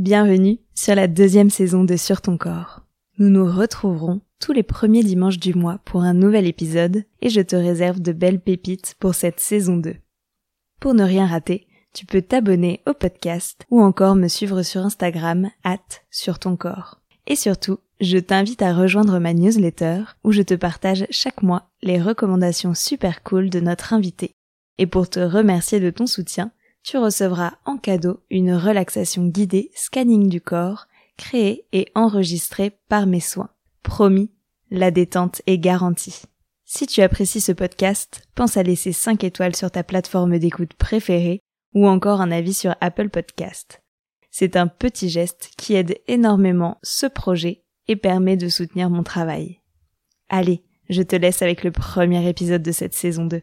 Bienvenue sur la deuxième saison de Sur ton corps. Nous nous retrouverons tous les premiers dimanches du mois pour un nouvel épisode et je te réserve de belles pépites pour cette saison 2. Pour ne rien rater, tu peux t'abonner au podcast ou encore me suivre sur Instagram at sur ton corps. Et surtout, je t'invite à rejoindre ma newsletter où je te partage chaque mois les recommandations super cool de notre invité. Et pour te remercier de ton soutien, tu recevras en cadeau une relaxation guidée scanning du corps, créée et enregistrée par mes soins. Promis, la détente est garantie. Si tu apprécies ce podcast, pense à laisser 5 étoiles sur ta plateforme d'écoute préférée ou encore un avis sur Apple Podcast. C'est un petit geste qui aide énormément ce projet et permet de soutenir mon travail. Allez, je te laisse avec le premier épisode de cette saison 2.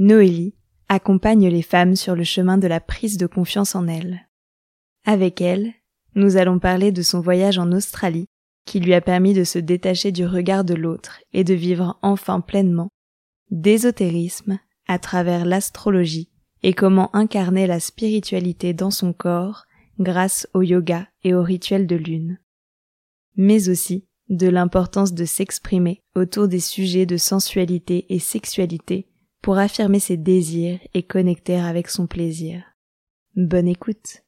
Noélie accompagne les femmes sur le chemin de la prise de confiance en elles. Avec elle, nous allons parler de son voyage en Australie qui lui a permis de se détacher du regard de l'autre et de vivre enfin pleinement d'ésotérisme à travers l'astrologie et comment incarner la spiritualité dans son corps grâce au yoga et au rituel de lune. Mais aussi de l'importance de s'exprimer autour des sujets de sensualité et sexualité pour affirmer ses désirs et connecter avec son plaisir. Bonne écoute.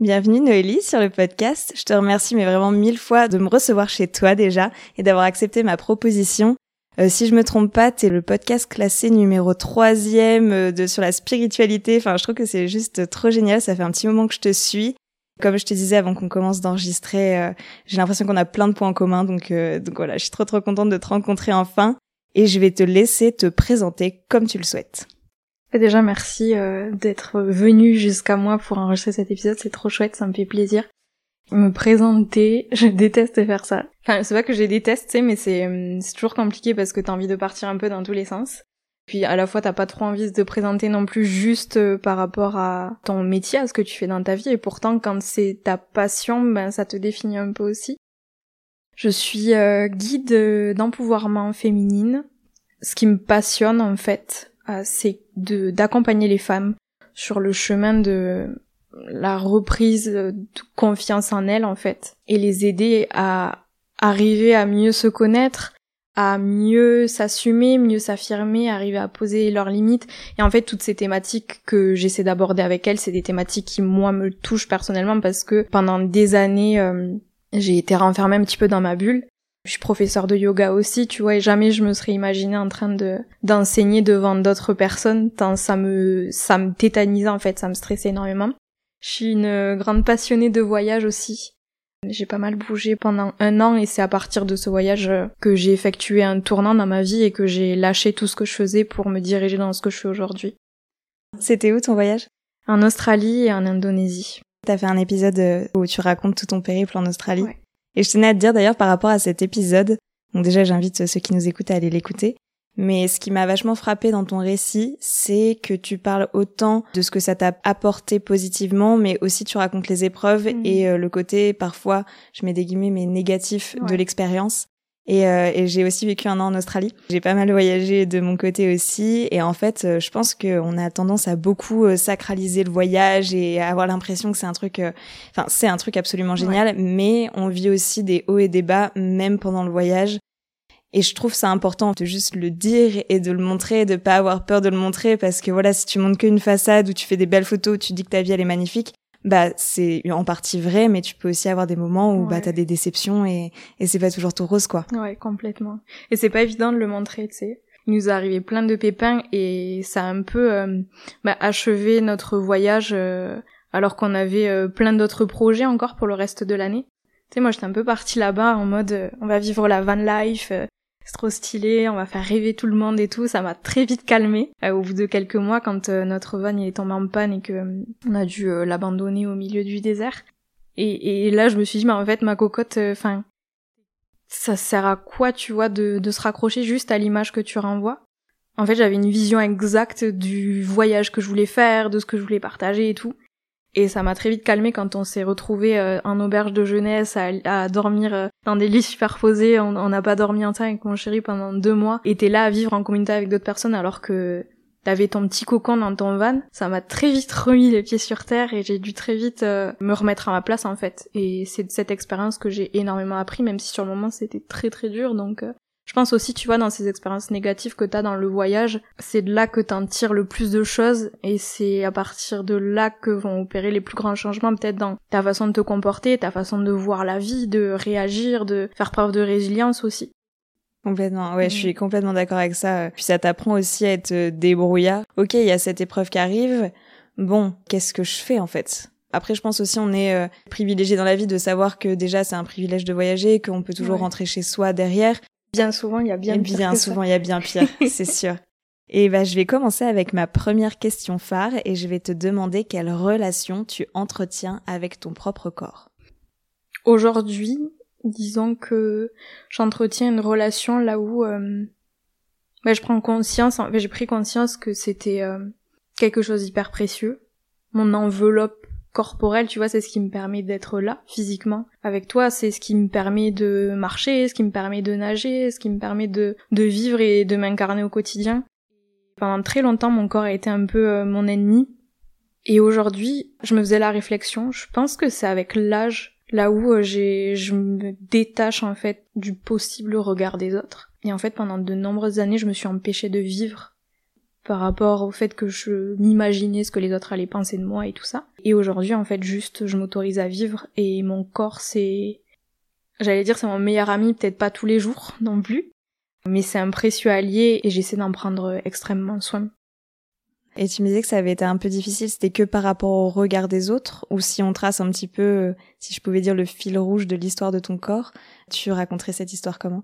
Bienvenue Noélie sur le podcast. Je te remercie mais vraiment mille fois de me recevoir chez toi déjà et d'avoir accepté ma proposition. Euh, si je me trompe pas, t'es le podcast classé numéro troisième euh, de sur la spiritualité. Enfin, je trouve que c'est juste trop génial. Ça fait un petit moment que je te suis. Comme je te disais avant qu'on commence d'enregistrer, euh, j'ai l'impression qu'on a plein de points en commun. Donc, donc voilà, je suis trop trop contente de te rencontrer enfin et je vais te laisser te présenter comme tu le souhaites. Déjà, merci euh, d'être venu jusqu'à moi pour enregistrer cet épisode, c'est trop chouette, ça me fait plaisir. Me présenter, je déteste faire ça. Enfin, c'est pas que je déteste, mais c'est, hum, c'est toujours compliqué parce que t'as envie de partir un peu dans tous les sens. Puis à la fois, t'as pas trop envie de te présenter non plus juste euh, par rapport à ton métier, à ce que tu fais dans ta vie. Et pourtant, quand c'est ta passion, ben ça te définit un peu aussi. Je suis euh, guide d'empouvoirment féminine. Ce qui me passionne en fait, euh, c'est d'accompagner les femmes sur le chemin de la reprise de confiance en elles en fait et les aider à arriver à mieux se connaître, à mieux s'assumer, mieux s'affirmer, arriver à poser leurs limites. Et en fait, toutes ces thématiques que j'essaie d'aborder avec elles, c'est des thématiques qui moi me touchent personnellement parce que pendant des années, euh, j'ai été renfermée un petit peu dans ma bulle. Je suis professeur de yoga aussi, tu vois, et jamais je me serais imaginée en train de d'enseigner devant d'autres personnes, tant ça me ça me tétanisait en fait, ça me stressait énormément. Je suis une grande passionnée de voyage aussi. J'ai pas mal bougé pendant un an et c'est à partir de ce voyage que j'ai effectué un tournant dans ma vie et que j'ai lâché tout ce que je faisais pour me diriger dans ce que je fais aujourd'hui. C'était où ton voyage? En Australie et en Indonésie. T'as fait un épisode euh, où tu racontes tout ton périple en Australie. Et je tenais à te dire d'ailleurs par rapport à cet épisode, donc déjà j'invite ceux qui nous écoutent à aller l'écouter, mais ce qui m'a vachement frappé dans ton récit, c'est que tu parles autant de ce que ça t'a apporté positivement, mais aussi tu racontes les épreuves mmh. et euh, le côté parfois, je mets des guillemets, mais négatif de l'expérience. Et, euh, et j'ai aussi vécu un an en Australie. J'ai pas mal voyagé de mon côté aussi. Et en fait, euh, je pense qu'on a tendance à beaucoup euh, sacraliser le voyage et avoir l'impression que c'est un truc, enfin, c'est un truc absolument génial. Mais on vit aussi des hauts et des bas, même pendant le voyage. Et je trouve ça important de juste le dire et de le montrer, de pas avoir peur de le montrer parce que voilà, si tu montres qu'une façade où tu fais des belles photos, où tu dis que ta vie elle est magnifique, bah c'est en partie vrai, mais tu peux aussi avoir des moments où bah t'as des déceptions et et c'est pas toujours tout rose quoi. Ouais, complètement. Et c'est pas évident de le montrer, tu sais. Il nous est arrivé plein de pépins et ça a un peu euh, bah, achevé notre voyage euh, alors qu'on avait euh, plein d'autres projets encore pour le reste de l'année. Tu sais, moi, j'étais un peu partie là-bas en mode, euh, on va vivre la van life, c'est trop stylé, on va faire rêver tout le monde et tout. Ça m'a très vite calmé. Euh, au bout de quelques mois, quand notre van il est tombé en panne et que on a dû l'abandonner au milieu du désert. Et, là, je me suis dit, mais en fait, ma cocotte, enfin, ça sert à quoi, tu vois, de se raccrocher juste à l'image que tu renvoies? En fait, j'avais une vision exacte du voyage que je voulais faire, de ce que je voulais partager et tout. Et ça m'a très vite calmé quand on s'est retrouvé euh, en auberge de jeunesse à, dormir euh, dans des lits superposés. On n'a pas dormi en temps avec mon chéri pendant deux mois. Et t'es là à vivre en communauté avec d'autres personnes alors que t'avais ton petit cocon dans ton van. Ça m'a très vite remis les pieds sur terre et j'ai dû très vite euh, me remettre à ma place en fait. Et c'est de cette expérience que j'ai énormément appris, même si sur le moment c'était très très dur. Donc je pense aussi, tu vois, dans ces expériences négatives que t'as dans le voyage, c'est de là que t'en tires le plus de choses et c'est à partir de là que vont opérer les plus grands changements, peut-être dans ta façon de te comporter, ta façon de voir la vie, de réagir, de faire preuve de résilience aussi. Complètement, ouais, je mm. suis complètement d'accord avec ça. Puis ça t'apprend aussi à être débrouillard. Ok, il y a cette épreuve qui arrive. Bon, qu'est-ce que je fais en fait? Après, je pense aussi on est euh, privilégié dans la vie de savoir que déjà c'est un privilège de voyager, qu'on peut toujours rentrer chez soi derrière, Bien souvent, il y a bien pire. Bien souvent, il y a bien pire, c'est sûr. Et bah, je vais commencer avec ma première question phare et je vais te demander quelle relation tu entretiens avec ton propre corps. Aujourd'hui, disons que j'entretiens une relation là où euh, bah, je prends conscience, j'ai pris conscience que c'était euh, quelque chose d'hyper précieux. Mon enveloppe corporel, tu vois, c'est ce qui me permet d'être là, physiquement, avec toi, c'est ce qui me permet de marcher, ce qui me permet de nager, ce qui me permet de, de vivre et de m'incarner au quotidien. Pendant très longtemps, mon corps a été un peu euh, mon ennemi. Et aujourd'hui, je me faisais la réflexion, je pense que c'est avec l'âge, là où euh, j'ai, je me détache en fait du possible regard des autres. Et en fait, pendant de nombreuses années, je me suis empêchée de vivre par rapport au fait que je m'imaginais ce que les autres allaient penser de moi et tout ça. Et aujourd'hui, en fait, juste, je m'autorise à vivre et mon corps, c'est... J'allais dire c'est mon meilleur ami, peut-être pas tous les jours non plus, mais c'est un précieux allié et j'essaie d'en prendre extrêmement soin. Et tu me disais que ça avait été un peu difficile, c'était que par rapport au regard des autres, ou si on trace un petit peu, si je pouvais dire le fil rouge de l'histoire de ton corps, tu raconterais cette histoire comment?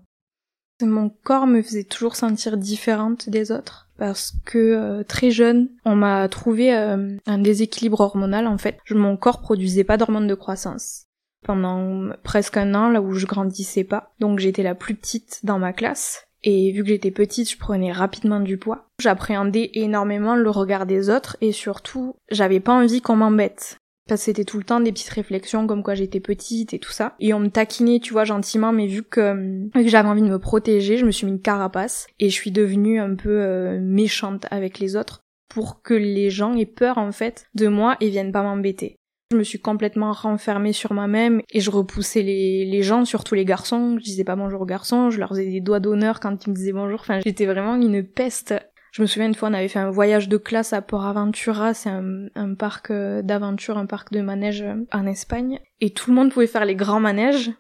Mon corps me faisait toujours sentir différente des autres parce que euh, très jeune, on m'a trouvé euh, un déséquilibre hormonal en fait. Mon corps produisait pas d'hormones de croissance pendant presque un an là où je grandissais pas. Donc j'étais la plus petite dans ma classe et vu que j'étais petite, je prenais rapidement du poids. J'appréhendais énormément le regard des autres et surtout, j'avais pas envie qu'on m'embête parce c'était tout le temps des petites réflexions comme quoi j'étais petite et tout ça. Et on me taquinait, tu vois, gentiment, mais vu que, j'avais envie de me protéger, je me suis mis une carapace et je suis devenue un peu euh, méchante avec les autres pour que les gens aient peur en fait de moi et viennent pas m'embêter. Je me suis complètement renfermée sur moi-même et je repoussais les, les gens, surtout les garçons. Je disais pas bonjour aux garçons, je leur faisais des doigts d'honneur quand ils me disaient bonjour. Enfin, j'étais vraiment une peste je me souviens une fois, on avait fait un voyage de classe à Port Aventura, c'est un, parc euh, d'aventure, un parc de manège euh, en Espagne, et tout le monde pouvait faire les grands manèges,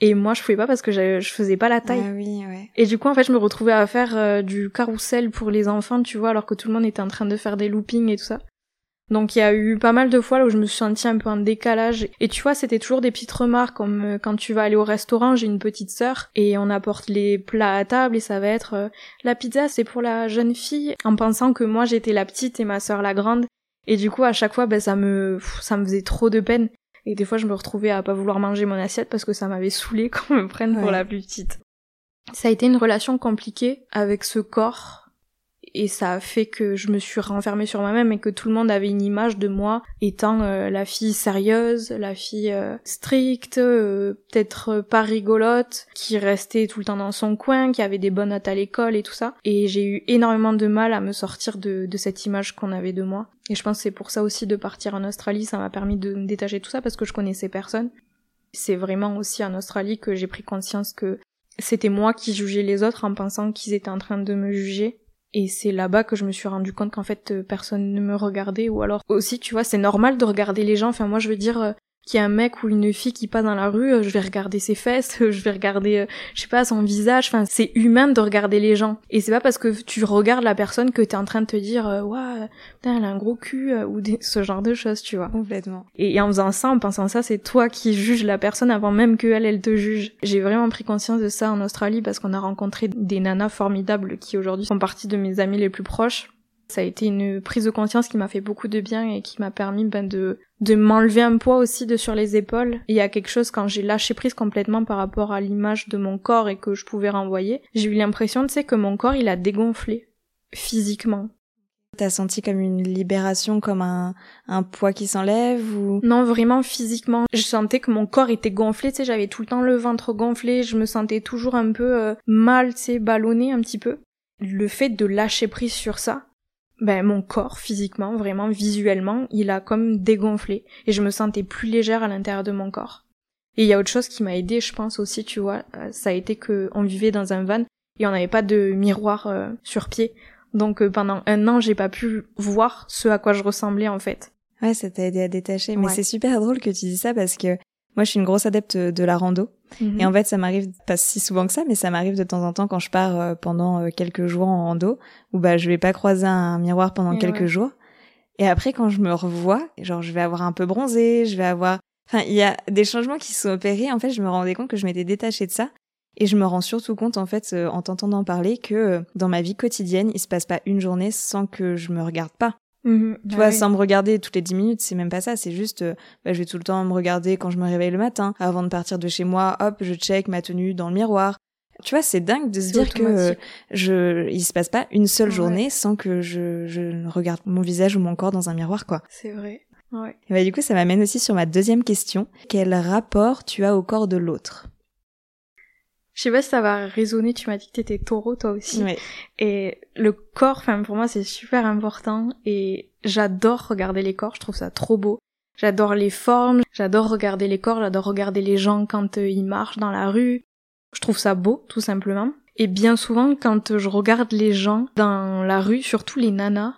et moi je pouvais pas parce que je, je faisais pas la taille. Ah oui, ouais. Et du coup en fait je me retrouvais à faire euh, du carrousel pour les enfants, tu vois, alors que tout le monde était en train de faire des loopings et tout ça. Donc il y a eu pas mal de fois là où je me suis sentie un peu en décalage. Et tu vois, c'était toujours des petites remarques comme euh, quand tu vas aller au restaurant, j'ai une petite sœur et on apporte les plats à table et ça va être euh, la pizza c'est pour la jeune fille en pensant que moi j'étais la petite et ma sœur la grande. Et du coup à chaque fois ben ça me ça me faisait trop de peine. Et des fois je me retrouvais à pas vouloir manger mon assiette parce que ça m'avait saoulé qu'on me prenne pour la plus petite. Ça a été une relation compliquée avec ce corps et ça a fait que je me suis renfermée sur moi-même et que tout le monde avait une image de moi étant euh, la fille sérieuse, la fille euh, stricte, euh, peut-être pas rigolote, qui restait tout le temps dans son coin, qui avait des bonnes notes à l'école et tout ça. Et j'ai eu énormément de mal à me sortir de, cette image qu'on avait de moi. Et je pense que c'est pour ça aussi de partir en Australie, ça m'a permis de me détacher tout ça parce que je connaissais personne. C'est vraiment aussi en Australie que j'ai pris conscience que c'était moi qui jugeais les autres en pensant qu'ils étaient en train de me juger et c'est là-bas que je me suis rendu compte qu'en fait euh, personne ne me regardait. Ou alors aussi tu vois c'est normal de regarder les gens. Enfin moi je veux dire euh, qu'il y a un mec ou une fille qui passe dans la rue, euh, je vais regarder ses fesses, je vais regarder, euh, je sais pas, son visage. Enfin, c'est humain de regarder les gens. Et c'est pas parce que tu regardes la personne que t'es en train de te dire, euh, ouais, putain, elle a un gros cul ou ce genre de choses, tu vois. Complètement. Et, en faisant ça, en pensant ça, c'est toi qui juges la personne avant même qu'elle, elle te juge. J'ai vraiment pris conscience de ça en Australie parce qu'on a rencontré des nanas formidables qui aujourd'hui font partie de mes amis les plus proches ça a été une prise de conscience qui m'a fait beaucoup de bien et qui m'a permis ben, de, de m'enlever un poids aussi de sur les épaules. Et il y a quelque chose quand j'ai lâché prise complètement par rapport à l'image de mon corps et que je pouvais renvoyer, j'ai eu l'impression, tu sais, que mon corps il a dégonflé physiquement. T'as senti comme une libération, comme un, un poids qui s'enlève ou? Non, vraiment physiquement. Je sentais que mon corps était gonflé, tu sais, j'avais tout le temps le ventre gonflé, je me sentais toujours un peu euh, mal, tu sais, ballonné un petit peu. Le fait de lâcher prise sur ça, ben mon corps physiquement, vraiment visuellement, il a comme dégonflé et je me sentais plus légère à l'intérieur de mon corps. Et il y a autre chose qui m'a aidé, je pense aussi, tu vois, euh, ça a été que on vivait dans un van et on n'avait pas de miroir euh, sur pied. Donc euh, pendant un an, j'ai pas pu voir ce à quoi je ressemblais en fait. Ouais, ça t'a aidé à détacher. Mais c'est super drôle que tu dis ça parce que moi, je suis une grosse adepte de la rando. Et en mhm. fait, ça m'arrive pas si souvent que ça, mais ça m'arrive de temps en temps quand je pars euh, pendant euh, quelques jours en rando, où bah je vais pas croiser un miroir pendant quelques jours. Et après, quand je me revois, genre je vais avoir un peu bronzé, je vais avoir, enfin, il y a des changements qui sont opérés. En fait, je me rendais compte que je m'étais détachée de ça. Et je me rends surtout compte, en fait, euh, en t'entendant parler, que dans ma vie quotidienne, il se passe pas une journée sans que je me regarde pas. Mhm. tu vois, sans me regarder toutes les dix minutes, c'est même pas ça. C'est juste, euh, bah, je vais tout le temps me regarder quand je me réveille le matin. Avant de partir de chez moi, hop, je check ma tenue dans le miroir. Tu vois, c'est dingue de se dire que euh, je, il se passe pas une seule journée sans que je, je regarde mon visage ou mon corps dans un miroir, quoi. C'est vrai. Ouais. Et bah, du coup, ça m'amène aussi sur ma deuxième question. Quel rapport tu as au corps de l'autre? Je sais pas si ça va résonner, tu m'as dit que t'étais taureau toi aussi. Oui. Et le corps, enfin pour moi c'est super important et j'adore regarder les corps, je trouve ça trop beau. J'adore les formes, j'adore regarder les corps, j'adore regarder les gens quand euh, ils marchent dans la rue. Je trouve ça beau, tout simplement. Et bien souvent, quand je regarde les gens dans la rue, surtout les nanas,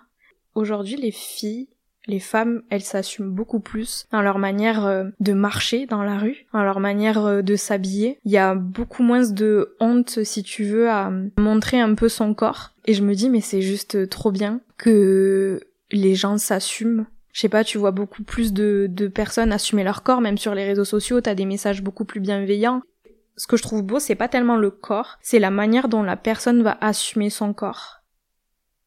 aujourd'hui les filles, les femmes, elles s'assument beaucoup plus dans leur manière euh, de marcher dans la rue, dans leur manière euh, de s'habiller. Il y a beaucoup moins de honte, si tu veux, à montrer un peu son corps. Et je me dis, mais c'est juste trop bien que les gens s'assument. Je sais pas, tu vois beaucoup plus de, de personnes assumer leur corps, même sur les réseaux sociaux, t'as des messages beaucoup plus bienveillants. Ce que je trouve beau, c'est pas tellement le corps, c'est la manière dont la personne va assumer son corps.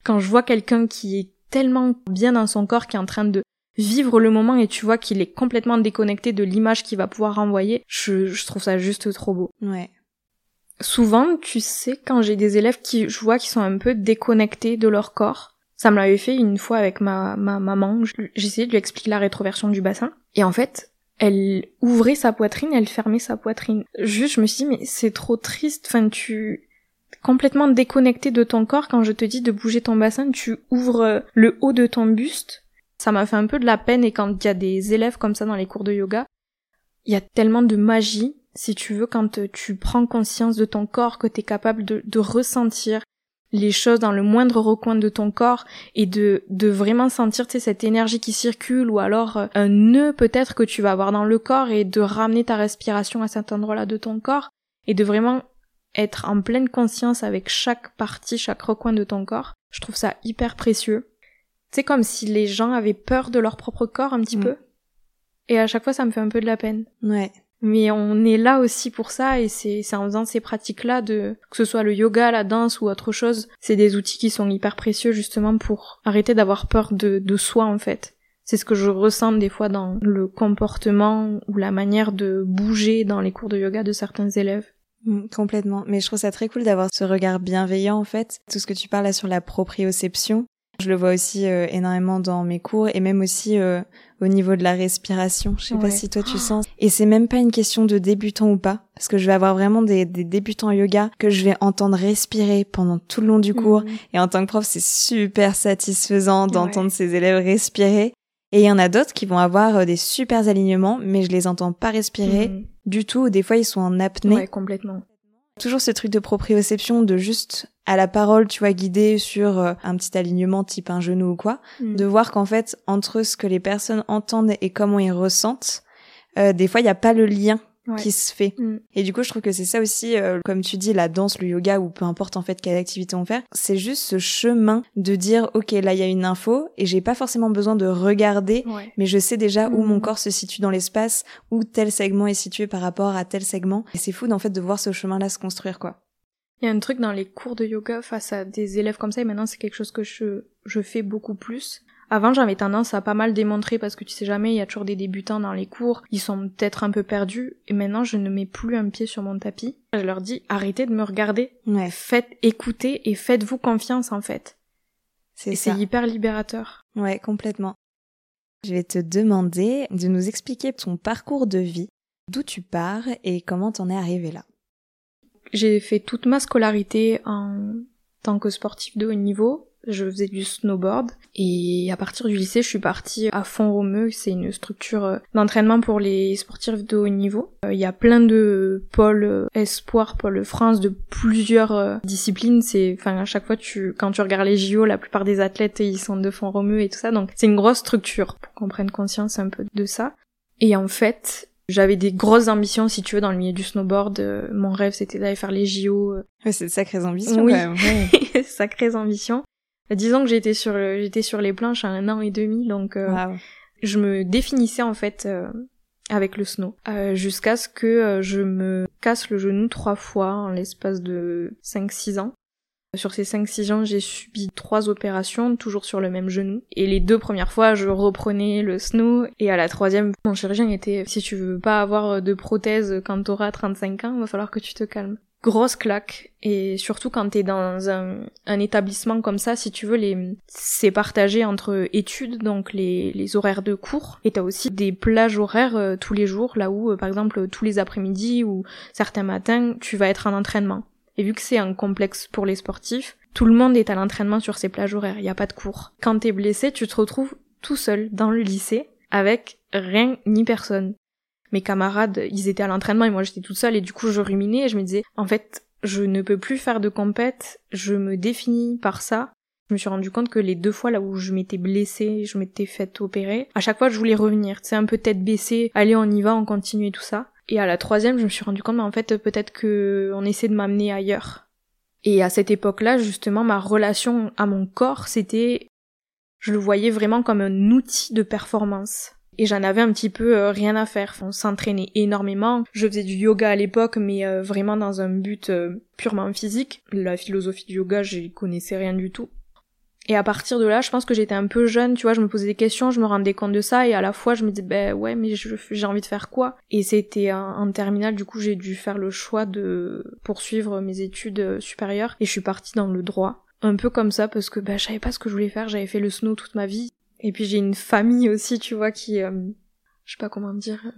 Quand je vois quelqu'un qui est tellement bien dans son corps qui est en train de vivre le moment et tu vois qu'il est complètement déconnecté de l'image qu'il va pouvoir renvoyer, je, trouve ça juste trop beau. Ouais. Souvent, tu sais, quand j'ai des élèves qui, je vois qui sont un peu déconnectés de leur corps, ça me l'avait fait une fois avec ma, ma maman, j'essayais de lui expliquer la rétroversion du bassin, et en fait, elle ouvrait sa poitrine, elle fermait sa poitrine. Juste, je me suis dit, mais c'est trop triste, enfin, tu, complètement déconnecté de ton corps quand je te dis de bouger ton bassin, tu ouvres le haut de ton buste. Ça m'a fait un peu de la peine et quand il y a des élèves comme ça dans les cours de yoga, il y a tellement de magie, si tu veux, quand tu prends conscience de ton corps, que tu es capable de, ressentir les choses dans le moindre recoin de ton corps et de, de vraiment sentir cette énergie qui circule ou alors un nœud peut-être que tu vas avoir dans le corps et de ramener ta respiration à cet endroit-là de ton corps et de vraiment être en pleine conscience avec chaque partie, chaque recoin de ton corps, je trouve ça hyper précieux. C'est comme si les gens avaient peur de leur propre corps un petit mm. peu. Et à chaque fois, ça me fait un peu de la peine. Ouais. Mais on est là aussi pour ça et c'est en faisant ces pratiques-là de que ce soit le yoga, la danse ou autre chose, c'est des outils qui sont hyper précieux justement pour arrêter d'avoir peur de, de soi en fait. C'est ce que je ressens des fois dans le comportement ou la manière de bouger dans les cours de yoga de certains élèves. Mm, complètement. Mais je trouve ça très cool d'avoir ce regard bienveillant en fait. Tout ce que tu parles là sur la proprioception, je le vois aussi euh, énormément dans mes cours et même aussi euh, au niveau de la respiration. Je sais pas si toi tu sens. Et c'est même pas une question de débutant ou pas, parce que je vais avoir vraiment des, des débutants yoga que je vais entendre respirer pendant tout le long du cours. Mm. Et en tant que prof, c'est super satisfaisant d'entendre ces élèves respirer. Et il y en a d'autres qui vont avoir euh, des super alignements, mais je les entends pas respirer mhm. du tout. Des fois, ils sont en apnée. Ouais, complètement. Toujours ce truc de proprioception, de juste à la parole, tu vois, guider sur euh, un petit alignement type un genou ou quoi, mhm. de voir qu'en fait, entre ce que les personnes entendent et comment ils ressentent, euh, des fois il n'y a pas le lien qui se fait. Mm. Et du coup, je trouve que c'est ça aussi, euh, comme tu dis, la danse, le yoga, ou peu importe en fait quelle activité on fait, c'est juste ce chemin de dire, ok, là il y a une info, et j'ai pas forcément besoin de regarder, Ouais. mais je sais déjà où Mm. mon corps se situe dans l'espace, où tel segment est situé par rapport à tel segment. Et c'est fou en fait de voir ce chemin-là se construire, quoi. Il y a un truc dans les cours de yoga face à des élèves comme ça, et maintenant c'est quelque chose que je, je fais beaucoup plus. Avant, j'avais tendance à pas mal démontrer parce que tu sais jamais, il y a toujours des débutants dans les cours, ils sont peut-être un peu perdus, et maintenant je ne mets plus un pied sur mon tapis. Je leur dis, arrêtez de me regarder, Ouais, faites écouter et faites-vous confiance en fait. c'est c'est hyper libérateur. Ouais, complètement. Je vais te demander de nous expliquer ton parcours de vie, d'où tu pars et comment t'en es arrivé là. J'ai fait toute ma scolarité en tant que sportif de haut niveau. Je faisais du snowboard et à partir du lycée, je suis partie à Font-Romeu. C'est une structure euh, d'entraînement pour les sportifs de haut niveau. Euh, Il y a plein de pôles euh, espoir, pôles France de plusieurs disciplines. C'est, enfin, à chaque fois, tu, quand tu regardes les JO, la plupart des athlètes, ils sont de Font-Romeu et tout ça. Donc, c'est une grosse structure pour qu'on prenne conscience un peu de ça. Et en fait, j'avais des grosses ambitions, si tu veux, dans le milieu du snowboard. Euh, mon rêve, c'était d'aller faire les JO. euh, Ouais, c'est de sacrées ambitions Oui. quand même. Ouais. Sacrées ambitions. Disons que j'étais sur le- j'étais sur les planches à un an et demi, donc euh, je me définissais en fait euh, avec le snow, euh, jusqu'à ce que euh, je me casse le genou trois fois en l'espace de 5-6 ans. Sur ces 5-6 ans, j'ai subi trois opérations, toujours sur le même genou. Et les deux premières fois, je reprenais le snow. Et à la troisième, mon chirurgien était, si tu veux pas avoir de prothèse quand t'auras 35 ans, il va falloir que tu te calmes. Grosse claque. Et surtout quand t'es dans un, établissement comme ça, si tu veux, les, c'est partagé entre études, donc les, les horaires de cours. Et t'as aussi des plages horaires euh, tous les jours, là où, euh, par exemple, tous les après-midi ou certains matins, tu vas être en entraînement. Et vu que c'est un complexe pour les sportifs, tout le monde est à l'entraînement sur ces plages horaires, il n'y a pas de cours. Quand t'es blessé, tu te retrouves tout seul dans le lycée, avec rien ni personne. Mes camarades, ils étaient à l'entraînement et moi j'étais toute seule et du coup je ruminais et je me disais, en fait, je ne peux plus faire de compète, je me définis par ça. Je me suis rendu compte que les deux fois là où je m'étais blessée, je m'étais faite opérer, à chaque fois je voulais revenir, tu sais, un peu tête baissée, allez on y va, on continue et tout ça. Et à la troisième, je me suis rendu compte, mais en fait, peut-être que on essaie de m'amener ailleurs. Et à cette époque-là, justement, ma relation à mon corps, c'était, je le voyais vraiment comme un outil de performance. Et j'en avais un petit peu euh, rien à faire. On s'entraînait énormément. Je faisais du yoga à l'époque, mais euh, vraiment dans un but euh, purement physique. La philosophie du yoga, j'y connaissais rien du tout. Et à partir de là, je pense que j'étais un peu jeune, tu vois, je me posais des questions, je me rendais compte de ça, et à la fois je me disais, ben ouais, mais j'ai envie de faire quoi? Et c'était en, terminale, du coup, j'ai dû faire le choix de poursuivre mes études supérieures, et je suis partie dans le droit. Un peu comme ça, parce que ben, je savais pas ce que je voulais faire, j'avais fait le snow toute ma vie. Et puis j'ai une famille aussi, tu vois, qui... euh, je sais pas comment dire... euh,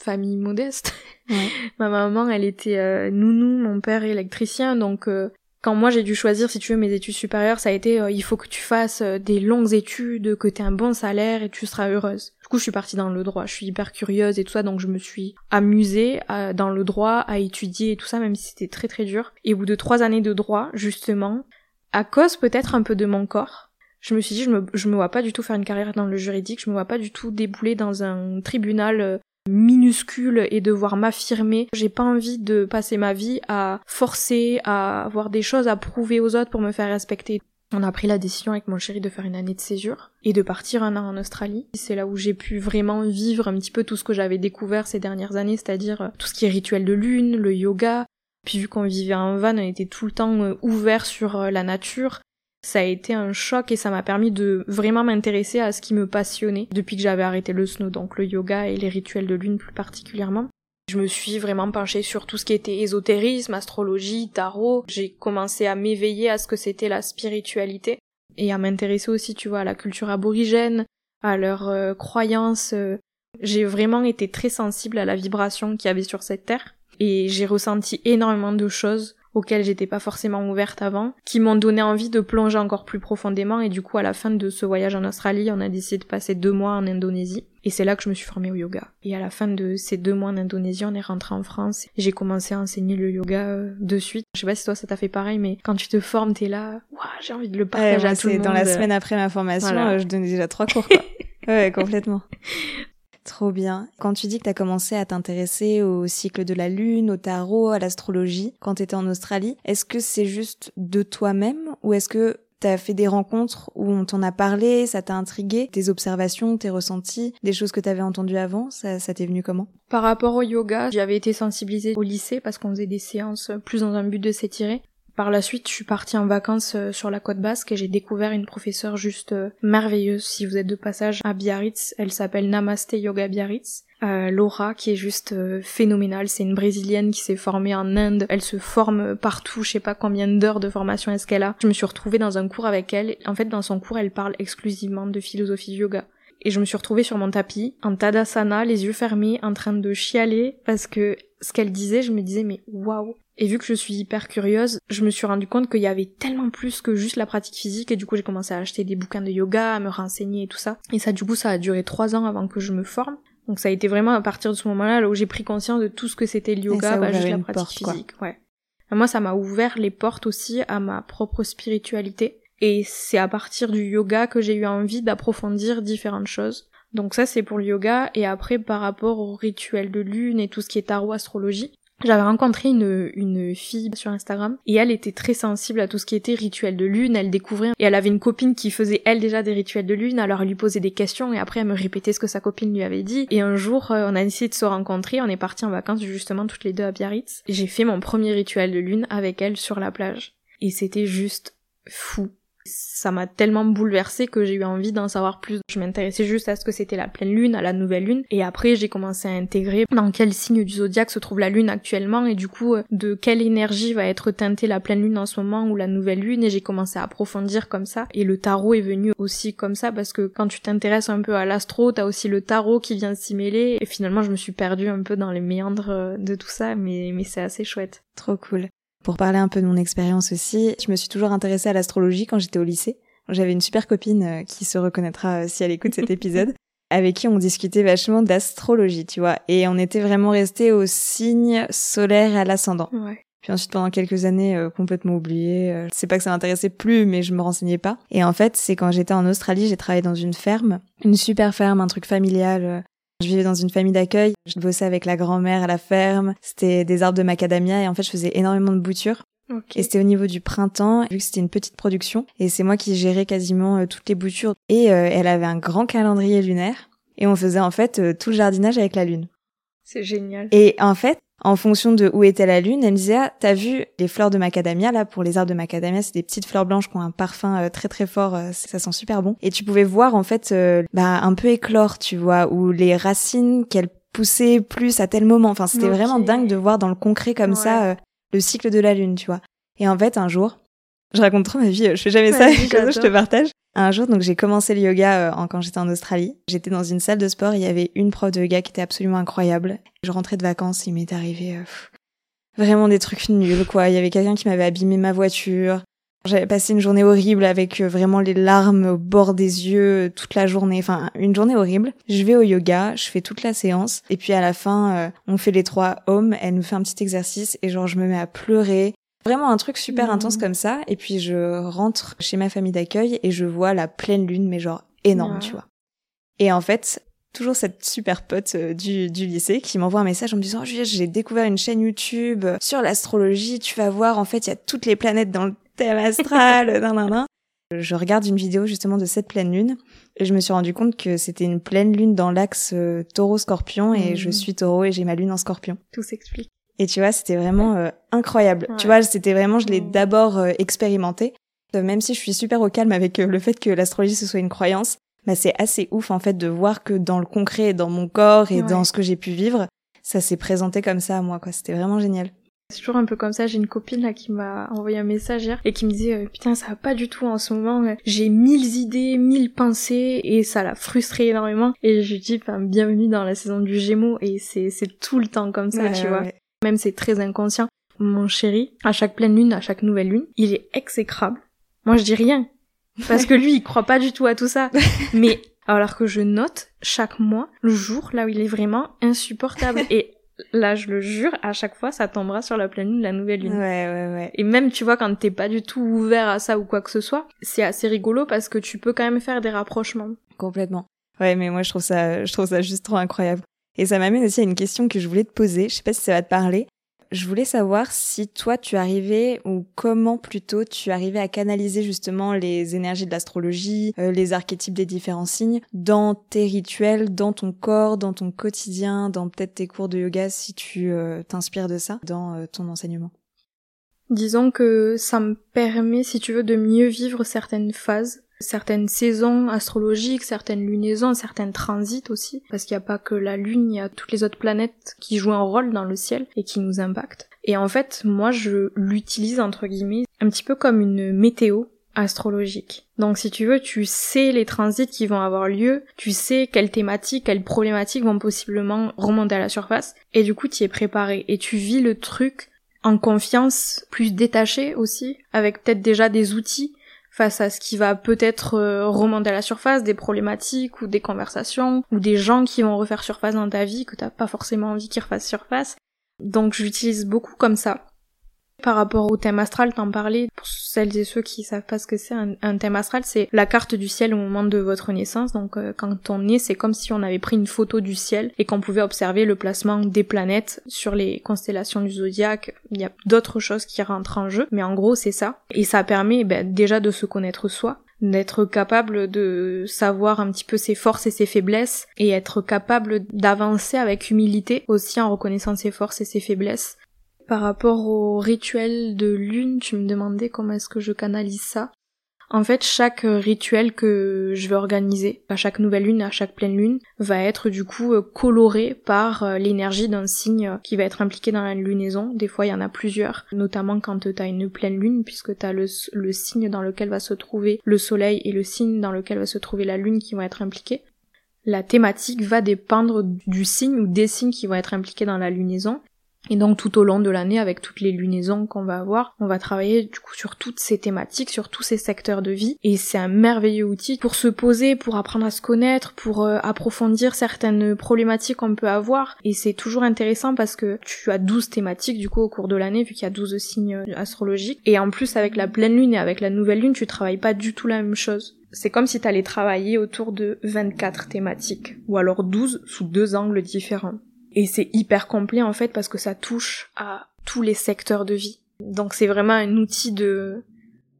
Famille modeste. Ouais. Ma maman, elle était euh, nounou, mon père électricien, donc euh, quand moi j'ai dû choisir, si tu veux, mes études supérieures, ça a été euh, il faut que tu fasses des longues études, que tu aies un bon salaire et tu seras heureuse. Du coup, je suis partie dans le droit. Je suis hyper curieuse et tout ça, donc je me suis amusée à- dans le droit, à étudier et tout ça, même si c'était très très dur. Et au bout de trois années de droit, justement, à cause peut-être un peu de mon corps, je me suis dit je me, je me vois pas du tout faire une carrière dans le juridique, je me vois pas du tout débouler dans un tribunal euh, minuscule et devoir m'affirmer. J'ai pas envie de passer ma vie à forcer, à avoir des choses à prouver aux autres pour me faire respecter. On a pris la décision avec mon chéri de faire une année de césure et de partir un an en Australie. C'est là où j'ai pu vraiment vivre un petit peu tout ce que j'avais découvert ces dernières années, c'est-à-dire euh, tout ce qui est rituel de lune, le yoga. Puis vu qu'on vivait en van, on était tout le temps euh, ouvert sur la nature. Ça a été un choc et ça m'a permis de vraiment m'intéresser à ce qui me passionnait depuis que j'avais arrêté le snow, donc le yoga et les rituels de lune plus particulièrement. Je me suis vraiment penchée sur tout ce qui était ésotérisme, astrologie, tarot. J'ai commencé à m'éveiller à ce que c'était la spiritualité et à m'intéresser aussi, tu vois, à la culture aborigène, à leurs euh, croyances. euh. J'ai vraiment été très sensible à la vibration qu'il y avait sur cette terre et j'ai ressenti énormément de choses auxquelles j'étais pas forcément ouverte avant, qui m'ont donné envie de plonger encore plus profondément et du coup à la fin de ce voyage en Australie, on a décidé de passer deux mois en Indonésie et c'est là que je me suis formée au yoga. Et à la fin de ces deux mois en Indonésie, on est rentré en France et j'ai commencé à enseigner le yoga euh, de suite. Je sais pas si toi ça t'a fait pareil, mais quand tu te formes, t'es là, waouh, j'ai envie de le Ouais, partager moi, à tout le c'est monde. dans la semaine après ma formation, Voilà. euh, je donnais déjà trois cours, quoi. ouais, complètement. Trop bien. Quand tu dis que tu commencé à t'intéresser au cycle de la lune, au tarot, à l'astrologie, quand tu en Australie, est-ce que c'est juste de toi-même ou est-ce que T'as fait des rencontres où on t'en a parlé, ça t'a intrigué, tes observations, tes ressentis, des choses que t'avais entendues avant, ça t'est venu comment? Par rapport au yoga, j'avais été sensibilisée au lycée parce qu'on faisait des séances plus dans un but de s'étirer. Par la suite, je suis partie en vacances euh, sur la côte basque et j'ai découvert une professeure juste euh, merveilleuse. Si vous êtes de passage à Biarritz, elle s'appelle Namaste Yoga Biarritz. Euh, Laura qui est juste phénoménale, c'est une brésilienne qui s'est formée en Inde, elle se forme partout, je sais pas combien d'heures de formation est-ce qu'elle a. Je me suis retrouvée dans un cours avec elle, en fait dans son cours elle parle exclusivement de philosophie yoga. Et je me suis retrouvée sur mon tapis, en tadasana, les yeux fermés, en train de chialer, parce que ce qu'elle disait, je me disais mais waouh, et vu que je suis hyper curieuse, je me suis rendu compte qu'il y avait tellement plus que juste la pratique physique et du coup j'ai commencé à acheter des bouquins de yoga, à me renseigner et tout ça. Et ça du coup ça a duré trois ans avant que je me forme. Donc ça a été vraiment à partir de ce moment-là là où j'ai pris conscience de tout ce que c'était le yoga, bah, juste la pratique physique. Ouais. moi ça m'a ouvert les portes aussi à ma propre spiritualité. Et c'est à partir du yoga que j'ai eu envie d'approfondir différentes choses. Donc ça c'est pour le yoga. Et après par rapport au rituel de lune et tout ce qui est tarot astrologie, j'avais rencontré une, une fille sur Instagram. Et elle était très sensible à tout ce qui était rituel de lune, elle découvrait et elle avait une copine qui faisait elle déjà des rituels de lune, alors elle lui posait des questions et après elle me répétait ce que sa copine lui avait dit. Et un jour euh, on a décidé de se rencontrer, on est parti en vacances justement toutes les deux à Biarritz. J'ai fait mon premier rituel de lune avec elle sur la plage. Et c'était juste fou ça m'a tellement bouleversée que j'ai eu envie d'en savoir plus. Je m'intéressais juste à ce que c'était la pleine lune, à la nouvelle lune, et après j'ai commencé à intégrer dans quel signe du zodiaque se trouve la lune actuellement, et du coup euh, de quelle énergie va être teintée la pleine lune en ce moment ou la nouvelle lune, et j'ai commencé à approfondir comme ça. Et le tarot est venu aussi comme ça, parce que quand tu t'intéresses un peu à l'astro, t'as aussi le tarot qui vient s'y mêler, et finalement je me suis perdue un peu dans les méandres euh, de tout ça, mais, mais c'est assez chouette. Trop cool. Pour parler un peu de mon expérience aussi, je me suis toujours intéressée à l'astrologie quand j'étais au lycée. J'avais une super copine euh, qui se reconnaîtra euh, si elle écoute cet épisode, avec qui on discutait vachement d'astrologie, tu vois. Et on était vraiment resté au signe solaire et à l'ascendant. Ouais. Puis ensuite, pendant quelques années, euh, complètement oublié. c'est pas que ça m'intéressait plus, mais je me renseignais pas. Et en fait, c'est quand j'étais en Australie, j'ai travaillé dans une ferme, une super ferme, un truc familial. Je vivais dans une famille d'accueil. Je bossais avec la grand-mère à la ferme. C'était des arbres de macadamia et en fait, je faisais énormément de boutures. Et c'était au niveau du printemps, vu que c'était une petite production. Et c'est moi qui gérais quasiment euh, toutes les boutures. Et euh, elle avait un grand calendrier lunaire. Et on faisait en fait euh, tout le jardinage avec la lune. C'est génial. Et en fait, en fonction de où était la lune, elle me disait ah t'as vu les fleurs de macadamia là pour les arbres de macadamia c'est des petites fleurs blanches qui ont un parfum euh, très très fort euh, ça sent super bon. Et tu pouvais voir en fait euh, bah un peu éclore tu vois ou les racines qu'elles poussaient plus à tel moment. Enfin c'était vraiment dingue de voir dans le concret comme ça le cycle de la lune tu vois. Et en fait un jour je raconte trop ma vie je fais jamais ça je te partage un jour, donc j'ai commencé le yoga euh, quand j'étais en Australie. J'étais dans une salle de sport, il y avait une prof de yoga qui était absolument incroyable. Je rentrais de vacances, il m'est arrivé euh, vraiment des trucs nuls, quoi. Il y avait quelqu'un qui m'avait abîmé ma voiture. J'avais passé une journée horrible avec euh, vraiment les larmes au bord des yeux toute la journée. Enfin, une journée horrible. Je vais au yoga, je fais toute la séance. Et puis à la fin, on fait les trois hommes. Elle nous fait un petit exercice et genre je me mets à pleurer. Vraiment un truc super mmh. intense comme ça. Et puis je rentre chez ma famille d'accueil et je vois la pleine lune, mais genre énorme, tu vois. Et en fait, toujours cette super pote euh, du, du lycée qui m'envoie un message en me disant oh, j'ai découvert une chaîne YouTube sur l'astrologie, tu vas voir, en fait, il y a toutes les planètes dans le thème astral, nan, nan, nan. Je regarde une vidéo justement de cette pleine lune et je me suis rendu compte que c'était une pleine lune dans l'axe euh, taureau-scorpion et je mmh. suis taureau et j'ai ma lune en scorpion. Tout s'explique. Et tu vois, c'était vraiment euh, incroyable. Tu vois, c'était vraiment, je l'ai d'abord euh, expérimenté. Euh, même si je suis super au calme avec le fait que l'astrologie ce soit une croyance, bah c'est assez ouf en fait de voir que dans le concret, dans mon corps et dans ce que j'ai pu vivre, ça s'est présenté comme ça à moi. quoi. C'était vraiment génial. C'est toujours un peu comme ça. J'ai une copine là qui m'a envoyé un message hier et qui me disait putain ça va pas du tout en ce moment. J'ai mille idées, mille pensées et ça l'a frustré énormément. Et je lui dis enfin bienvenue dans la saison du Gémeaux et c'est c'est tout le temps comme ça tu vois. Même c'est très inconscient. Mon chéri, à chaque pleine lune, à chaque nouvelle lune, il est exécrable. Moi je dis rien. Parce que lui, il croit pas du tout à tout ça. Mais alors que je note chaque mois le jour là où il est vraiment insupportable. Et là, je le jure, à chaque fois, ça tombera sur la pleine lune, la nouvelle lune. Ouais, ouais, ouais. Et même, tu vois, quand t'es pas du tout ouvert à ça ou quoi que ce soit, c'est assez rigolo parce que tu peux quand même faire des rapprochements. Complètement. Ouais, mais moi je trouve ça, je trouve ça juste trop incroyable. Et ça m'amène aussi à une question que je voulais te poser. Je sais pas si ça va te parler. Je voulais savoir si toi tu arrivais ou comment plutôt tu arrivais à canaliser justement les énergies de l'astrologie, euh, les archétypes des différents signes dans tes rituels, dans ton corps, dans ton quotidien, dans peut-être tes cours de yoga si tu euh, t'inspires de ça dans euh, ton enseignement? Disons que ça me permet, si tu veux, de mieux vivre certaines phases certaines saisons astrologiques, certaines lunaisons, certains transits aussi, parce qu'il n'y a pas que la Lune, il y a toutes les autres planètes qui jouent un rôle dans le ciel et qui nous impactent. Et en fait, moi, je l'utilise, entre guillemets, un petit peu comme une météo astrologique. Donc si tu veux, tu sais les transits qui vont avoir lieu, tu sais quelles thématiques, quelles problématiques vont possiblement remonter à la surface, et du coup tu es préparé, et tu vis le truc en confiance, plus détaché aussi, avec peut-être déjà des outils face à ce qui va peut-être euh, remonter à la surface, des problématiques ou des conversations ou des gens qui vont refaire surface dans ta vie que t'as pas forcément envie qu'ils refassent surface. Donc j'utilise beaucoup comme ça. Par rapport au thème astral, t'en parlais, pour celles et ceux qui savent pas ce que c'est, un, thème astral, c'est la carte du ciel au moment de votre naissance. Donc euh, quand on est, c'est comme si on avait pris une photo du ciel et qu'on pouvait observer le placement des planètes sur les constellations du zodiaque. Il y a d'autres choses qui rentrent en jeu, mais en gros c'est ça. Et ça permet ben, déjà de se connaître soi, d'être capable de savoir un petit peu ses forces et ses faiblesses et être capable d'avancer avec humilité aussi en reconnaissant ses forces et ses faiblesses par rapport au rituel de lune, tu me demandais comment est-ce que je canalise ça. En fait, chaque rituel que je vais organiser, à chaque nouvelle lune, à chaque pleine lune, va être du coup euh, coloré par euh, l'énergie d'un signe qui va être impliqué dans la lunaison. Des fois, il y en a plusieurs, notamment quand tu as une pleine lune, puisque tu as le, le signe dans lequel va se trouver le soleil et le signe dans lequel va se trouver la lune qui vont être impliqués. La thématique va dépendre du signe ou des signes qui vont être impliqués dans la lunaison. Et donc tout au long de l'année, avec toutes les lunaisons qu'on va avoir, on va travailler du coup sur toutes ces thématiques, sur tous ces secteurs de vie. Et c'est un merveilleux outil pour se poser, pour apprendre à se connaître, pour euh, approfondir certaines problématiques qu'on peut avoir. Et c'est toujours intéressant parce que tu as 12 thématiques du coup au cours de l'année, vu qu'il y a 12 signes astrologiques. Et en plus avec la pleine lune et avec la nouvelle lune, tu travailles pas du tout la même chose. C'est comme si tu allais travailler autour de 24 thématiques, ou alors 12 sous deux angles différents. Et c'est hyper complet en fait parce que ça touche à tous les secteurs de vie. Donc c'est vraiment un outil de,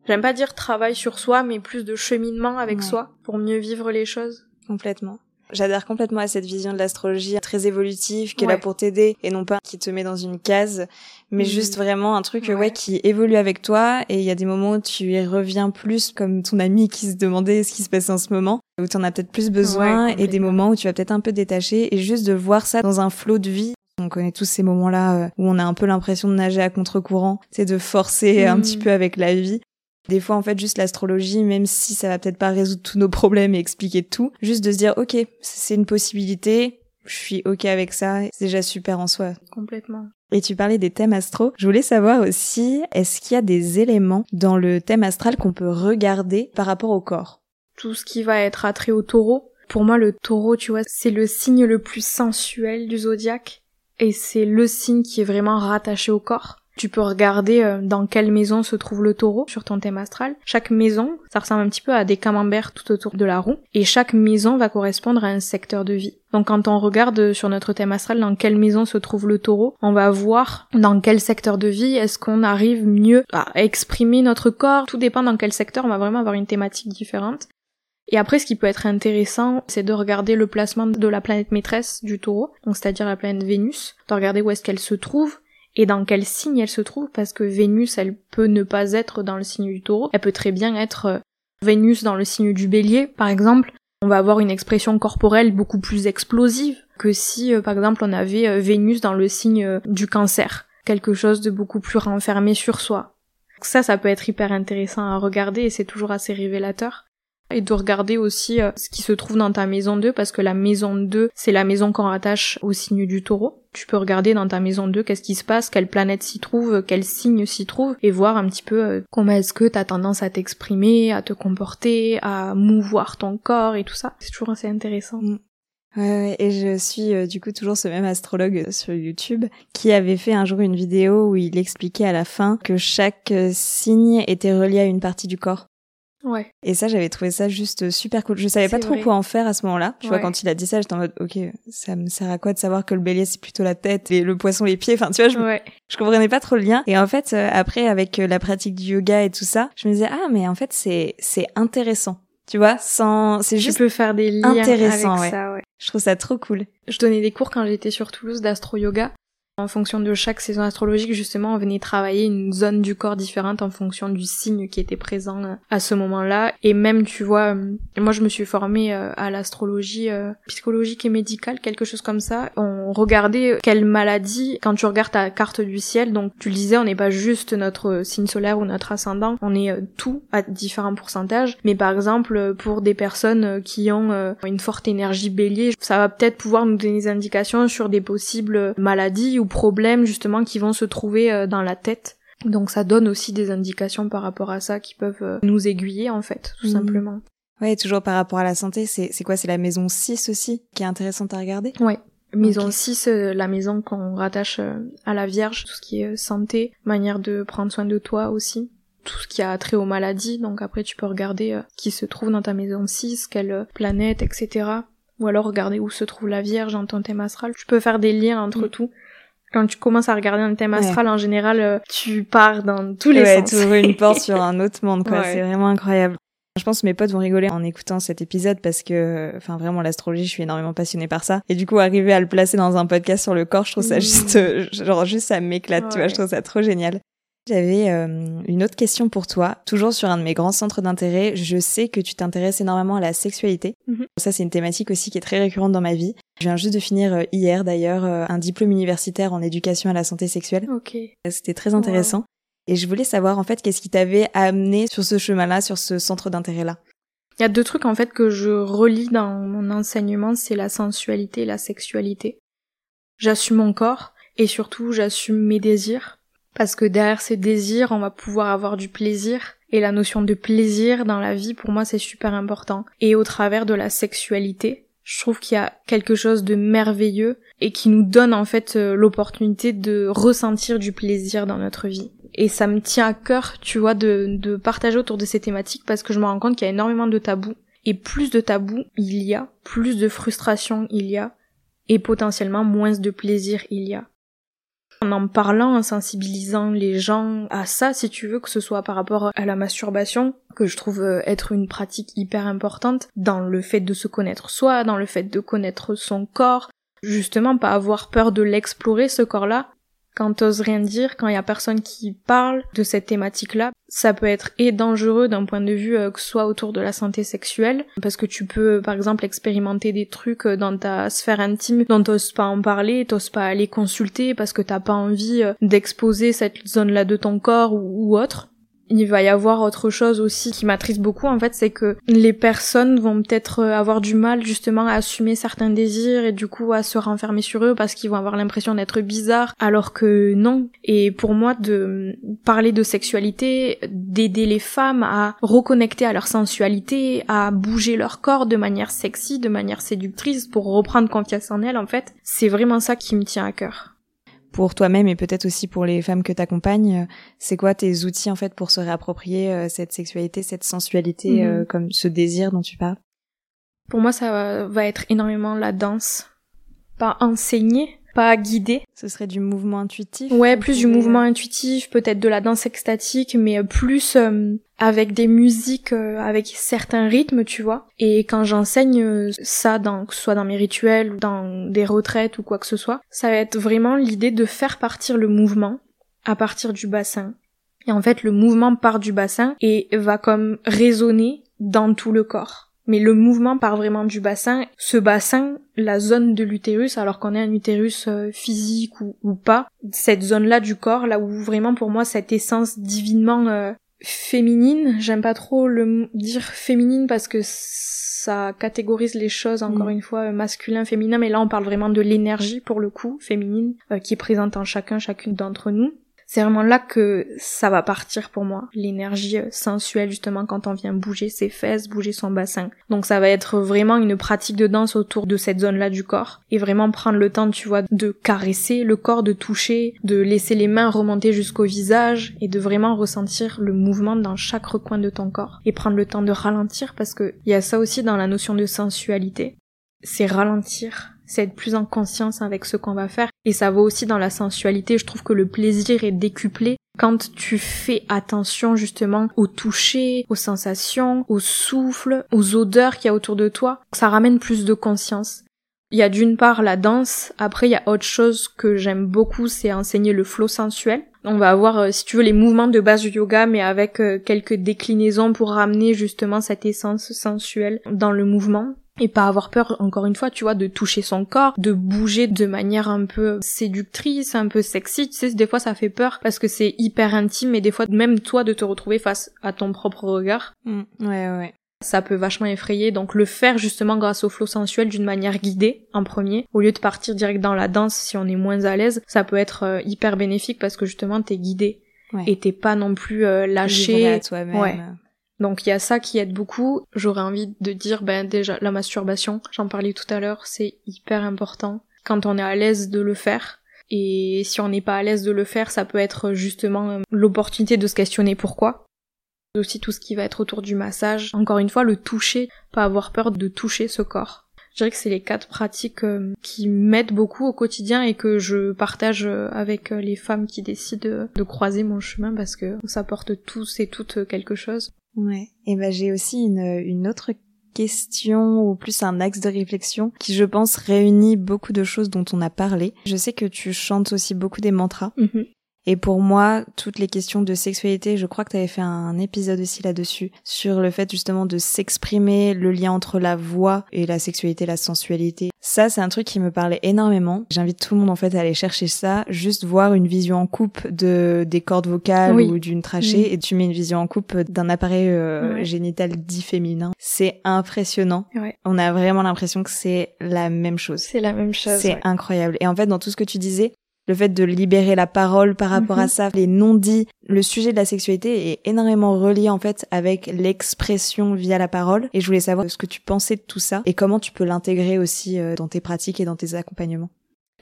j'aime pas dire travail sur soi, mais plus de cheminement avec soi pour mieux vivre les choses. Complètement. J'adhère complètement à cette vision de l'astrologie très évolutive, qui est là pour t'aider et non pas qui te met dans une case, mais mm. juste vraiment un truc ouais. qui évolue avec toi et il y a des moments où tu y reviens plus comme ton ami qui se demandait ce qui se passait en ce moment, où tu en as peut-être plus besoin et des moments où tu vas peut-être un peu détacher et juste de voir ça dans un flot de vie on connaît tous ces moments-là euh, où on a un peu l'impression de nager à contre-courant, c'est de forcer un petit mm. peu avec la vie. Des fois, en fait, juste l'astrologie, même si ça va peut-être pas résoudre tous nos problèmes et expliquer tout, juste de se dire, ok, c'est une possibilité, je suis ok avec ça, c'est déjà super en soi. Complètement. Et tu parlais des thèmes astro. Je voulais savoir aussi, est-ce qu'il y a des éléments dans le thème astral qu'on peut regarder par rapport au corps? Tout ce qui va être attrait au taureau. Pour moi, le taureau, tu vois, c'est le signe le plus sensuel du zodiaque. Et c'est le signe qui est vraiment rattaché au corps. Tu peux regarder euh, dans quelle maison se trouve le taureau sur ton thème astral. Chaque maison, ça ressemble un petit peu à des camemberts tout autour de la roue. Et chaque maison va correspondre à un secteur de vie. Donc quand on regarde sur notre thème astral dans quelle maison se trouve le taureau, on va voir dans quel secteur de vie est-ce qu'on arrive mieux à exprimer notre corps. Tout dépend dans quel secteur, on va vraiment avoir une thématique différente. Et après, ce qui peut être intéressant, c'est de regarder le placement de la planète maîtresse du taureau, donc c'est-à-dire la planète Vénus, de regarder où est-ce qu'elle se trouve, et dans quel signe elle se trouve, parce que Vénus, elle peut ne pas être dans le signe du taureau, elle peut très bien être euh, Vénus dans le signe du bélier, par exemple. On va avoir une expression corporelle beaucoup plus explosive que si, euh, par exemple, on avait euh, Vénus dans le signe du cancer. Quelque chose de beaucoup plus renfermé sur soi. Ça, ça peut être hyper intéressant à regarder et c'est toujours assez révélateur et de regarder aussi euh, ce qui se trouve dans ta maison 2 parce que la maison 2 c'est la maison qu'on rattache au signe du taureau. Tu peux regarder dans ta maison 2 qu'est-ce qui se passe, quelle planète s'y trouve, quel signe s'y trouve et voir un petit peu euh, comment est-ce que t'as tendance à t'exprimer, à te comporter, à mouvoir ton corps et tout ça. C'est toujours assez intéressant. Mm. Ouais, et je suis euh, du coup toujours ce même astrologue sur YouTube qui avait fait un jour une vidéo où il expliquait à la fin que chaque signe était relié à une partie du corps Ouais. Et ça, j'avais trouvé ça juste super cool. Je savais pas trop vrai. quoi en faire à ce moment-là. Tu vois, quand il a dit ça, j'étais en mode, ok, ça me sert à quoi de savoir que le bélier c'est plutôt la tête et le poisson les pieds? Enfin, tu vois, je, Ouais. je comprenais pas trop le lien. Et en fait, euh, après, avec euh, la pratique du yoga et tout ça, je me disais, ah, mais en fait, c'est, c'est intéressant. Tu vois, sans, c'est Tu juste, peux faire des liens intéressant, avec ouais. ça, ouais. je trouve ça trop cool. Je donnais des cours quand j'étais sur Toulouse d'astro-yoga. En fonction de chaque saison astrologique, justement, on venait travailler une zone du corps différente en fonction du signe qui était présent euh, à ce moment-là. Et même, tu vois, euh, moi je me suis formée euh, à l'astrologie psychologique et médicale, quelque chose comme ça. On regardait quelle maladie, quand tu regardes ta carte du ciel, donc tu le disais, on n'est pas juste notre signe solaire ou notre ascendant, on est tout à différents pourcentages. Mais par exemple, pour des personnes qui ont une forte énergie bélier, ça va peut-être pouvoir nous donner des indications sur des possibles maladies ou problèmes justement qui vont se trouver euh, dans la tête. Donc ça donne aussi des indications par rapport à ça qui peuvent euh, nous aiguiller en fait, tout Mhm. simplement. Ouais, toujours par rapport à la santé, c'est, c'est quoi? C'est la maison 6 aussi, qui est intéressante à regarder? Ouais. Maison Ok. 6, euh, la maison qu'on rattache à la Vierge, tout ce qui est santé, manière de prendre soin de toi aussi. Tout ce qui a trait aux maladies, donc après tu peux regarder qui se trouve dans ta maison 6, quelle planète, etc. Ou alors regarder où se trouve la Vierge dans ton thème astral. Tu peux faire des liens entre Mm. tout. Quand tu commences à regarder un thème Ouais. astral, en général, euh, tu pars dans tous les ouais, sens. t'ouvres une porte sur un autre monde, quoi. Ouais. C'est vraiment incroyable. Je pense que mes potes vont rigoler en écoutant cet épisode parce que, enfin, vraiment, l'astrologie, je suis énormément passionnée par ça. Et du coup, arriver à le placer dans un podcast sur le corps, je trouve ça Mm. juste, euh, genre, juste, ça m'éclate, tu vois, Ouais. je trouve ça trop génial. J'avais euh, une autre question pour toi, toujours sur un de mes grands centres d'intérêt. Je sais que tu t'intéresses énormément à la sexualité. Mhm. Ça, c'est une thématique aussi qui est très récurrente dans ma vie. Je viens juste de finir euh, hier, d'ailleurs, euh, un diplôme universitaire en éducation à la santé sexuelle. Ok. C'était très intéressant. Et je voulais savoir en fait qu'est-ce qui t'avait amené sur ce chemin-là, sur ce centre d'intérêt-là? Il y a deux trucs en fait que je relis dans mon enseignement, c'est la sensualité et la sexualité. J'assume mon corps et surtout j'assume mes désirs parce que derrière ces désirs, on va pouvoir avoir du plaisir et la notion de plaisir dans la vie pour moi c'est super important. Et au travers de la sexualité, je trouve qu'il y a quelque chose de merveilleux et qui nous donne en fait euh, l'opportunité de ressentir du plaisir dans notre vie. Et ça me tient à cœur, tu vois, de, de partager autour de ces thématiques parce que je me rends compte qu'il y a énormément de tabous. Et plus de tabous il y a, plus de frustration il y a, et potentiellement moins de plaisir il y a. En en parlant, en sensibilisant les gens à ça, si tu veux, que ce soit par rapport à la masturbation, que je trouve euh, être une pratique hyper importante dans le fait de se connaître soi, dans le fait de connaître son corps, justement pas avoir peur de l'explorer ce corps-là, quand t'oses rien dire, quand il y a personne qui parle de cette thématique-là, ça peut être et dangereux d'un point de vue euh, que ce soit autour de la santé sexuelle, parce que tu peux par exemple expérimenter des trucs euh, dans ta sphère intime dont t'oses pas en parler, t'oses pas aller consulter parce que t'as pas envie euh, d'exposer cette zone-là de ton corps ou, ou autre. Il va y avoir autre chose aussi qui m'attriste beaucoup en fait, c'est que les personnes vont peut-être euh, avoir du mal justement à assumer certains désirs et du coup à se renfermer sur eux parce qu'ils vont avoir l'impression d'être bizarres alors que non. Et pour moi de parler de sexualité, d'aider les femmes à reconnecter à leur sensualité, à bouger leur corps de manière sexy, de manière séductrice pour reprendre confiance en elles en fait, c'est vraiment ça qui me tient à cœur. Pour toi-même et peut-être aussi pour les femmes que t'accompagnes, euh, c'est quoi tes outils en fait pour se réapproprier euh, cette sexualité, cette sensualité, Mhm. euh, comme ce désir dont tu parles? Pour moi ça va, va être énormément la danse. Pas enseigner, pas guider, Ce serait du mouvement intuitif Ouais, plus du mouvement intuitif, peut-être de la danse extatique, mais euh, plus euh, avec des musiques, euh, avec certains rythmes, tu vois. Et quand j'enseigne euh, ça, dans, que ce soit dans mes rituels, ou dans des retraites ou quoi que ce soit, ça va être vraiment l'idée de faire partir le mouvement à partir du bassin. Et en fait, le mouvement part du bassin et va comme résonner dans tout le corps. Mais le mouvement part vraiment du bassin. Ce bassin, la zone de l'utérus, alors qu'on ait un utérus euh, physique ou, ou pas, cette zone-là du corps, là où vraiment pour moi cette essence divinement euh, féminine, j'aime pas trop le dire féminine parce que ça catégorise les choses encore Mm. une fois euh, masculin, féminin, mais là on parle vraiment de l'énergie pour le coup féminine euh, qui est présente en chacun, chacune d'entre nous c'est vraiment là que ça va partir pour moi. L'énergie euh, sensuelle justement quand on vient bouger ses fesses, bouger son bassin. Donc ça va être vraiment une pratique de danse autour de cette zone-là du corps et vraiment prendre le temps, tu vois, de caresser le corps, de toucher, de laisser les mains remonter jusqu'au visage et de vraiment ressentir le mouvement dans chaque recoin de ton corps et prendre le temps de ralentir parce que il y a ça aussi dans la notion de sensualité. C'est ralentir c'est être plus en conscience avec ce qu'on va faire. Et ça vaut aussi dans la sensualité. Je trouve que le plaisir est décuplé quand tu fais attention justement au toucher, aux sensations, au souffle, aux odeurs qu'il y a autour de toi. Ça ramène plus de conscience. Il y a d'une part la danse, après il y a autre chose que j'aime beaucoup, c'est enseigner le flow sensuel. On va avoir, euh, si tu veux, les mouvements de base du yoga, mais avec euh, quelques déclinaisons pour ramener justement cette essence sensuelle dans le mouvement et pas avoir peur encore une fois tu vois de toucher son corps de bouger de manière un peu séductrice un peu sexy tu sais des fois ça fait peur parce que c'est hyper intime et des fois même toi de te retrouver face à ton propre regard mm. ouais ouais ça peut vachement effrayer, donc le faire justement grâce au flow sensuel d'une manière guidée en premier, au lieu de partir direct dans la danse si on est moins à l'aise, ça peut être euh, hyper bénéfique parce que justement t'es guidé et t'es pas non plus euh, lâché. À toi-même. Ouais. Donc il y a ça qui aide beaucoup. J'aurais envie de dire, ben déjà, la masturbation, j'en parlais tout à l'heure, c'est hyper important quand on est à l'aise de le faire. Et si on n'est pas à l'aise de le faire, ça peut être justement euh, l'opportunité de se questionner pourquoi. Aussi tout ce qui va être autour du massage. Encore une fois, le toucher, pas avoir peur de toucher ce corps. Je dirais que c'est les quatre pratiques euh, qui m'aident beaucoup au quotidien et que je partage euh, avec les femmes qui décident de croiser mon chemin parce que ça porte tous et toutes quelque chose. Ouais. Et ben j'ai aussi une, une autre question ou plus un axe de réflexion qui je pense réunit beaucoup de choses dont on a parlé. Je sais que tu chantes aussi beaucoup des mantras. Mhm. Et pour moi, toutes les questions de sexualité, je crois que tu avais fait un épisode aussi là-dessus, sur le fait justement de s'exprimer, le lien entre la voix et la sexualité, la sensualité. Ça, c'est un truc qui me parlait énormément. J'invite tout le monde en fait à aller chercher ça, juste voir une vision en coupe de des cordes vocales ou d'une trachée, et tu mets une vision en coupe d'un appareil euh, génital dit féminin. C'est impressionnant. On a vraiment l'impression que c'est la même chose. C'est la même chose. C'est incroyable. Et en fait, dans tout ce que tu disais, le fait de libérer la parole par rapport à mhm. ça, les non-dits, le sujet de la sexualité est énormément relié en fait avec l'expression via la parole. Et je voulais savoir ce que tu pensais de tout ça et comment tu peux l'intégrer aussi euh, dans tes pratiques et dans tes accompagnements.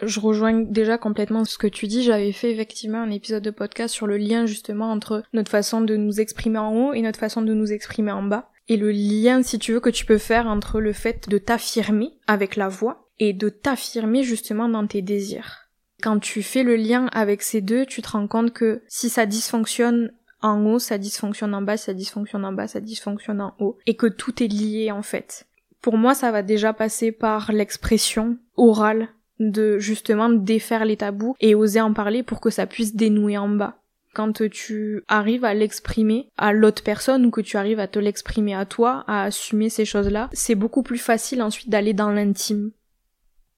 Je rejoins déjà complètement ce que tu dis. J'avais fait effectivement un épisode de podcast sur le lien justement entre notre façon de nous exprimer en haut et notre façon de nous exprimer en bas. Et le lien, si tu veux, que tu peux faire entre le fait de t'affirmer avec la voix et de t'affirmer justement dans tes désirs. Quand tu fais le lien avec ces deux, tu te rends compte que si ça dysfonctionne en haut, ça dysfonctionne en bas, ça dysfonctionne en bas, ça dysfonctionne en haut, et que tout est lié en fait. Pour moi, ça va déjà passer par l'expression orale de justement défaire les tabous et oser en parler pour que ça puisse dénouer en bas. Quand tu arrives à l'exprimer à l'autre personne ou que tu arrives à te l'exprimer à toi, à assumer ces choses-là, c'est beaucoup plus facile ensuite d'aller dans l'intime.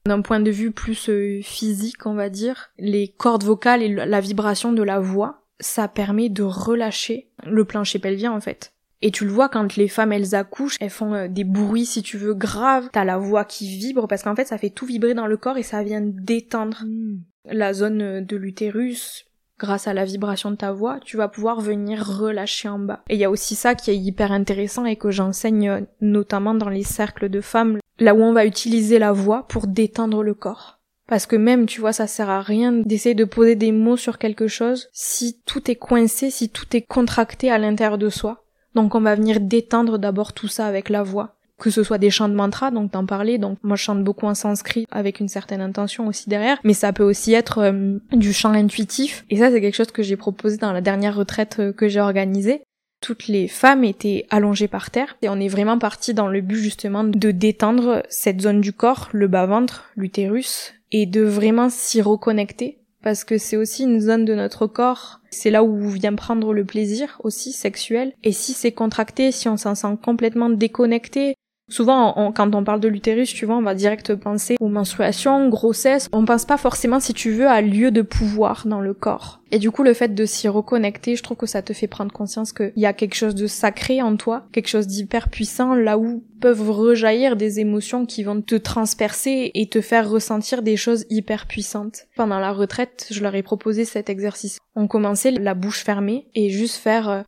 D'un point de vue plus euh, physique, on va dire, les cordes vocales et la vibration de la voix, ça permet de relâcher le plancher pelvien en fait. Et tu le vois quand les femmes elles accouchent, elles font euh, des bruits si tu veux graves, t'as la voix qui vibre parce qu'en fait ça fait tout vibrer dans le corps et ça vient détendre hmm. la zone euh, de l'utérus. Grâce à la vibration de ta voix, tu vas pouvoir venir relâcher en bas. Et il y a aussi ça qui est hyper intéressant et que j'enseigne notamment dans les cercles de femmes, là où on va utiliser la voix pour détendre le corps. Parce que même, tu vois, ça sert à rien d'essayer de poser des mots sur quelque chose si tout est coincé, si tout est contracté à l'intérieur de soi. Donc on va venir détendre d'abord tout ça avec la voix. Que ce soit des chants de mantra, donc t'en parlais, donc moi je chante beaucoup en sanskrit avec une certaine intention aussi derrière, mais ça peut aussi être euh, du chant intuitif. Et ça c'est quelque chose que j'ai proposé dans la dernière retraite euh, que j'ai organisée toutes les femmes étaient allongées par terre. Et on est vraiment parti dans le but justement de détendre cette zone du corps, le bas-ventre, l'utérus et de vraiment s'y reconnecter. Parce que c'est aussi une zone de notre corps, c'est là où vient prendre le plaisir aussi sexuel. Et si c'est contracté, si on s'en sent complètement déconnecté, Souvent, quand on parle de l'utérus, tu vois, on va direct penser aux menstruations, grossesse. On pense pas forcément, si tu veux, à lieu de pouvoir dans le corps. Et du coup, le fait de s'y reconnecter, je trouve que ça te fait prendre conscience qu'il y a quelque chose de sacré en toi, quelque chose d'hyper puissant, là où peuvent rejaillir des émotions qui vont te transpercer et te faire ressentir des choses hyper puissantes. Pendant la retraite, je leur ai proposé cet exercice. On commençait la bouche fermée et juste faire euh,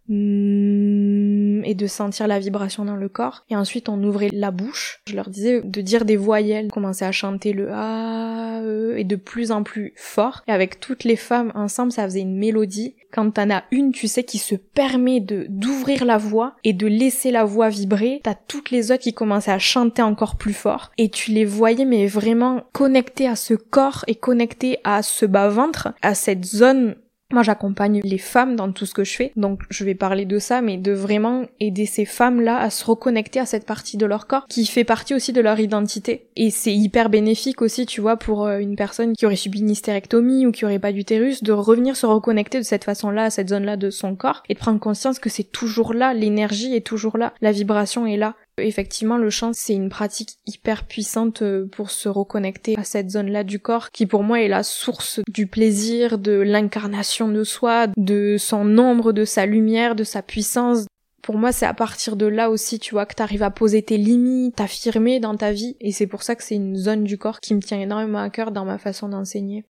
et de sentir la vibration dans le corps. Et ensuite, on ouvrait la bouche. Je leur disais de dire des voyelles, commencer à chanter le A, E, et de plus en plus fort. Et avec toutes les femmes ensemble, ça faisait une mélodie. Quand t'en as une, tu sais, qui se permet de d'ouvrir la voix et de laisser la voix vibrer, t'as toutes les autres qui commençaient à chanter encore plus fort. Et tu les voyais, mais vraiment connectés à ce corps et connectés à ce bas-ventre, à cette zone moi, j'accompagne les femmes dans tout ce que je fais, donc je vais parler de ça, mais de vraiment aider ces femmes-là à se reconnecter à cette partie de leur corps qui fait partie aussi de leur identité. Et c'est hyper bénéfique aussi, tu vois, pour euh, une personne qui aurait subi une hystérectomie ou qui aurait pas d'utérus, de revenir se reconnecter de cette façon-là à cette zone-là de son corps et de prendre conscience que c'est toujours là, l'énergie est toujours là, la vibration est là. Effectivement, le chant, c'est une pratique hyper puissante euh, pour se reconnecter à cette zone-là du corps qui pour moi est la source du plaisir, de l'incarnation de soi, de son ombre, de sa lumière, de sa puissance. Pour moi, c'est à partir de là aussi, tu vois, que t'arrives à poser tes limites, t'affirmer dans ta vie. Et c'est pour ça que c'est une zone du corps qui me tient énormément à cœur dans ma façon d'enseigner.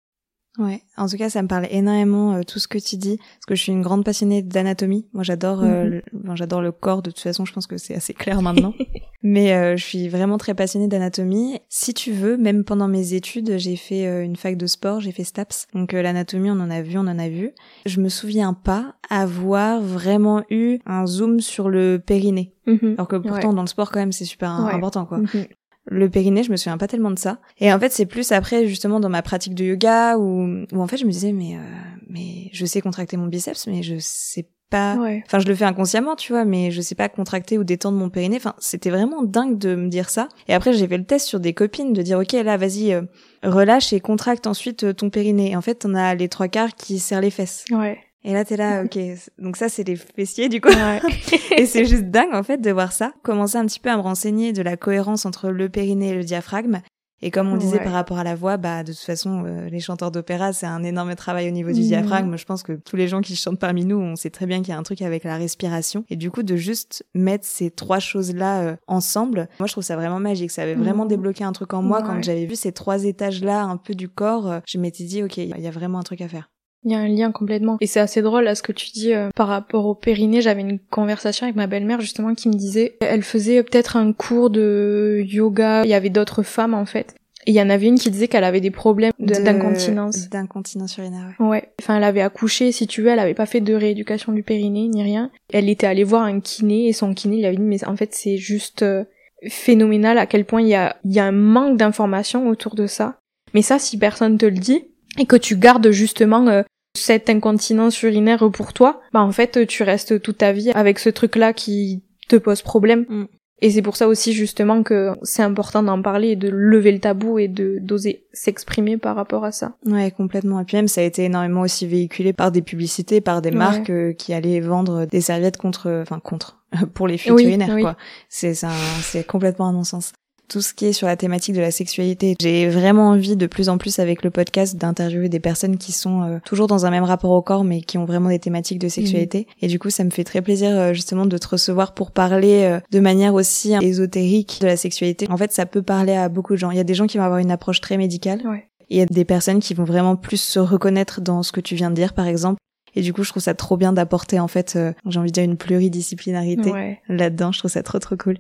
Ouais, en tout cas, ça me parle énormément euh, tout ce que tu dis, parce que je suis une grande passionnée d'anatomie. Moi, j'adore, euh, mhm. j'adore le corps. De toute façon, je pense que c'est assez clair maintenant. Mais euh, je suis vraiment très passionnée d'anatomie. Si tu veux, même pendant mes études, j'ai fait une fac de sport, j'ai fait STAPS. Donc l'anatomie, on en a vu, on en a vu. Je me souviens pas avoir vraiment eu un zoom sur le périnée. Mhm. Alors que pourtant, dans le sport, quand même, c'est super important, quoi. Mhm. Le périnée, je me souviens pas tellement de ça. Et en fait, c'est plus après, justement, dans ma pratique de yoga, où, où en fait, je me disais, mais, euh, mais je sais contracter mon biceps, mais je sais pas. Enfin, je le fais inconsciemment, tu vois, mais je sais pas contracter ou détendre mon périnée. Enfin, c'était vraiment dingue de me dire ça. Et après, j'ai fait le test sur des copines de dire, ok, là, vas-y, euh, relâche et contracte ensuite euh, ton périnée. Et en fait, on a les trois quarts qui serrent les fesses. Ouais. Et là, t'es là, ok. Donc ça, c'est les fessiers, du coup. et c'est juste dingue, en fait, de voir ça. Commencer un petit peu à me renseigner de la cohérence entre le périnée et le diaphragme. Et comme on disait par rapport à la voix, bah de toute façon, euh, les chanteurs d'opéra, c'est un énorme travail au niveau du mhm. diaphragme. Je pense que tous les gens qui chantent parmi nous, on sait très bien qu'il y a un truc avec la respiration. Et du coup, de juste mettre ces trois choses-là euh, ensemble, moi je trouve ça vraiment magique. Ça avait vraiment mhm. débloqué un truc en moi quand j'avais vu ces trois étages-là, un peu du corps. Euh, je m'étais dit, ok, il y a vraiment un truc à faire. Il y a un lien complètement. Et c'est assez drôle à ce que tu dis euh, par rapport au périnée. J'avais une conversation avec ma belle-mère justement qui me disait, elle faisait peut-être un cours de yoga. Il y avait d'autres femmes en fait. Et il y en avait une qui disait qu'elle avait des problèmes d'incontinence. D'incontinence urinaire. Ouais. ouais. Enfin, elle avait accouché, si tu veux, elle avait pas fait de rééducation du périnée ni rien. Elle était allée voir un kiné et son kiné lui avait dit mais en fait c'est juste euh, phénoménal à quel point il y a, il y a un manque d'informations autour de ça. Mais ça, si personne te le dit, et que tu gardes justement euh, cette incontinence urinaire pour toi, bah en fait tu restes toute ta vie avec ce truc-là qui te pose problème. Mm. Et c'est pour ça aussi justement que c'est important d'en parler et de lever le tabou et de d'oser s'exprimer par rapport à ça. Ouais, complètement. Et puis même ça a été énormément aussi véhiculé par des publicités, par des marques euh, qui allaient vendre des serviettes contre, enfin contre, pour les fuites urinaires quoi. C'est c'est complètement un non-sens tout ce qui est sur la thématique de la sexualité. J'ai vraiment envie de plus en plus avec le podcast d'interviewer des personnes qui sont euh, toujours dans un même rapport au corps mais qui ont vraiment des thématiques de sexualité. Mhm. Et du coup, ça me fait très plaisir euh, justement de te recevoir pour parler euh, de manière aussi ésotérique de la sexualité. En fait, ça peut parler à beaucoup de gens. Il y a des gens qui vont avoir une approche très médicale. Ouais. Et il y a des personnes qui vont vraiment plus se reconnaître dans ce que tu viens de dire, par exemple. Et du coup, je trouve ça trop bien d'apporter en fait, j'ai envie de dire une pluridisciplinarité là-dedans. Je trouve ça trop trop cool.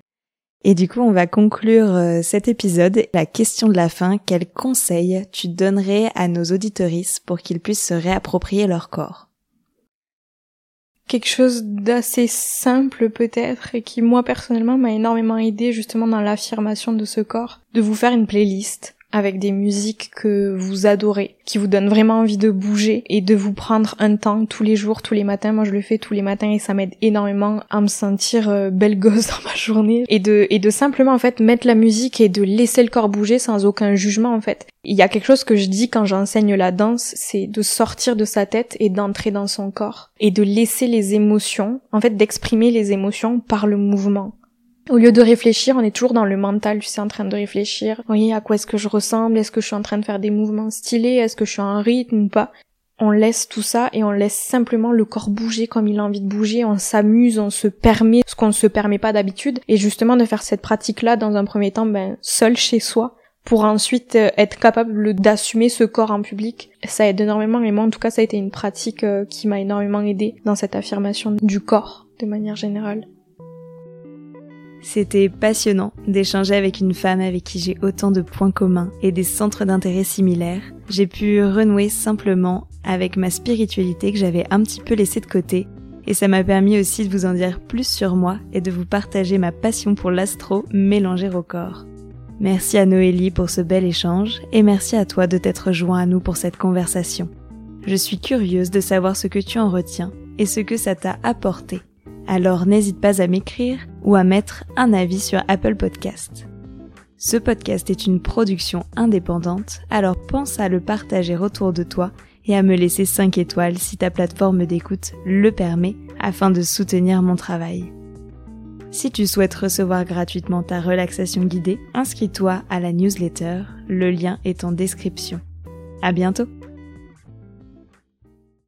Et du coup, on va conclure euh, cet épisode. La question de la fin, quel conseil tu donnerais à nos auditorices pour qu'ils puissent se réapproprier leur corps? Quelque chose d'assez simple peut-être et qui moi personnellement m'a énormément aidé justement dans l'affirmation de ce corps, de vous faire une playlist avec des musiques que vous adorez, qui vous donnent vraiment envie de bouger et de vous prendre un temps tous les jours, tous les matins. Moi, je le fais tous les matins et ça m'aide énormément à me sentir euh, belle gosse dans ma journée et de et de simplement en fait mettre la musique et de laisser le corps bouger sans aucun jugement en fait. Il y a quelque chose que je dis quand j'enseigne la danse, c'est de sortir de sa tête et d'entrer dans son corps et de laisser les émotions, en fait d'exprimer les émotions par le mouvement Au lieu de réfléchir, on est toujours dans le mental, tu sais, en train de réfléchir. Oui, à quoi est-ce que je ressemble? Est-ce que je suis en train de faire des mouvements stylés? Est-ce que je suis en rythme ou pas? On laisse tout ça et on laisse simplement le corps bouger comme il a envie de bouger, on s'amuse, on se permet ce qu'on ne se permet pas d'habitude et justement de faire cette pratique-là dans un premier temps ben, seul chez soi pour ensuite euh, être capable d'assumer ce corps en public. Ça aide énormément et moi en tout cas ça a été une pratique euh, qui m'a énormément aidé dans cette affirmation du corps de manière générale. C'était passionnant d'échanger avec une femme avec qui j'ai autant de points communs et des centres d'intérêt similaires. J'ai pu renouer simplement avec ma spiritualité que j'avais un petit peu laissée de côté et ça m'a permis aussi de vous en dire plus sur moi et de vous partager ma passion pour l'astro mélangée au corps. Merci à Noélie pour ce bel échange et merci à toi de t'être joint à nous pour cette conversation. Je suis curieuse de savoir ce que tu en retiens et ce que ça t'a apporté. Alors n'hésite pas à m'écrire ou à mettre un avis sur Apple Podcast. Ce podcast est une production indépendante, alors pense à le partager autour de toi et à me laisser 5 étoiles si ta plateforme d'écoute le permet afin de soutenir mon travail. Si tu souhaites recevoir gratuitement ta relaxation guidée, inscris-toi à la newsletter, le lien est en description. À bientôt!